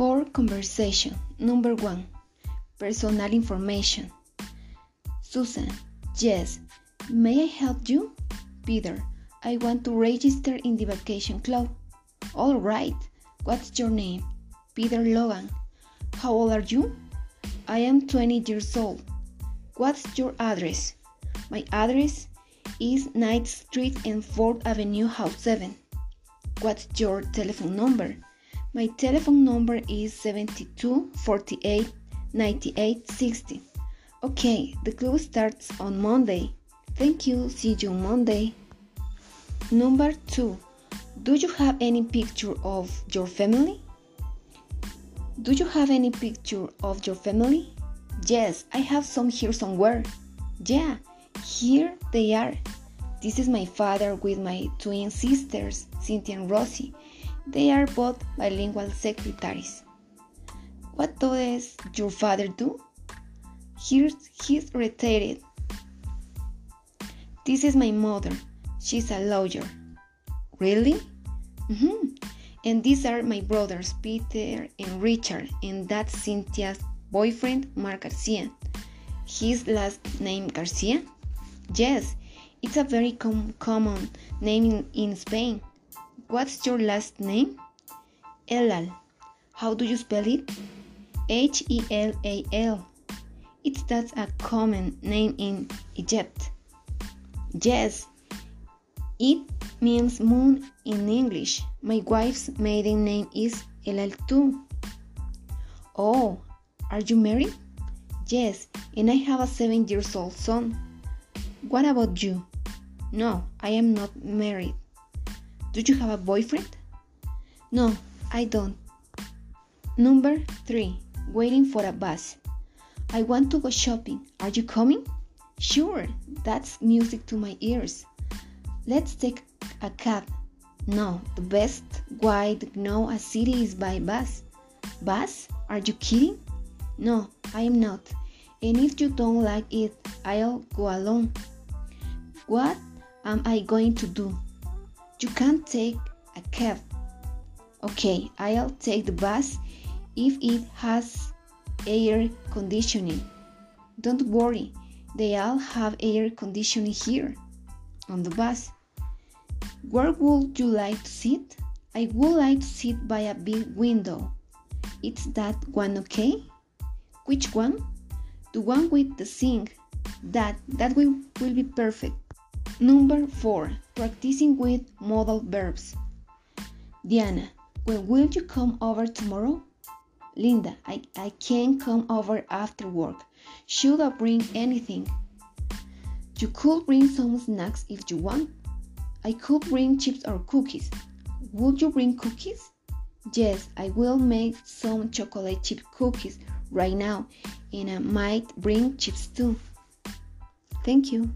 For conversation, number one, personal information. Susan, yes, may I help you? Peter, I want to register in the vacation club. All right, what's your name? Peter Logan. How old are you? I am 20 years old. What's your address? My address is 9th Street and 4th Avenue, House 7. What's your telephone number? My telephone number is 72 48 98 60. Okay, the club starts on Monday. Thank you. See you Monday. Number 2. Do you have any picture of your family? Do you have any picture of your family? Yes, I have some here somewhere. Yeah, here they are. This is my father with my twin sisters, Cynthia and Rosie. They are both bilingual secretaries. What does your father do? Here's, he's retired. This is my mother. She's a lawyer. Really? Mm-hmm. And these are my brothers, Peter and Richard, and that's Cynthia's boyfriend, Mark Garcia. His last name Garcia? Yes, it's a very com common name in, in Spain. What's your last name? Helal. How do you spell it? H E L A L. It's that's a common name in Egypt. Yes, it means moon in English. My wife's maiden name is Helal too. Oh, are you married? Yes, and I have a seven years old son. What about you? No, I am not married. Do you have a boyfriend? No, I don't. Number three, waiting for a bus. I want to go shopping. Are you coming? Sure, that's music to my ears. Let's take a cab. No, the best way to know a city is by bus. Bus? Are you kidding? No, I am not. And if you don't like it, I'll go alone. What am I going to do? You can't take a cab. Okay, I'll take the bus if it has air conditioning. Don't worry, they all have air conditioning here on the bus. Where would you like to sit? I would like to sit by a big window. It's that one okay? Which one? The one with the sink. That that will, will be perfect. Number 4. Practicing with modal verbs. Diana, when will you come over tomorrow? Linda, I, I can't come over after work. Should I bring anything? You could bring some snacks if you want. I could bring chips or cookies. Would you bring cookies? Yes, I will make some chocolate chip cookies right now, and I might bring chips too. Thank you.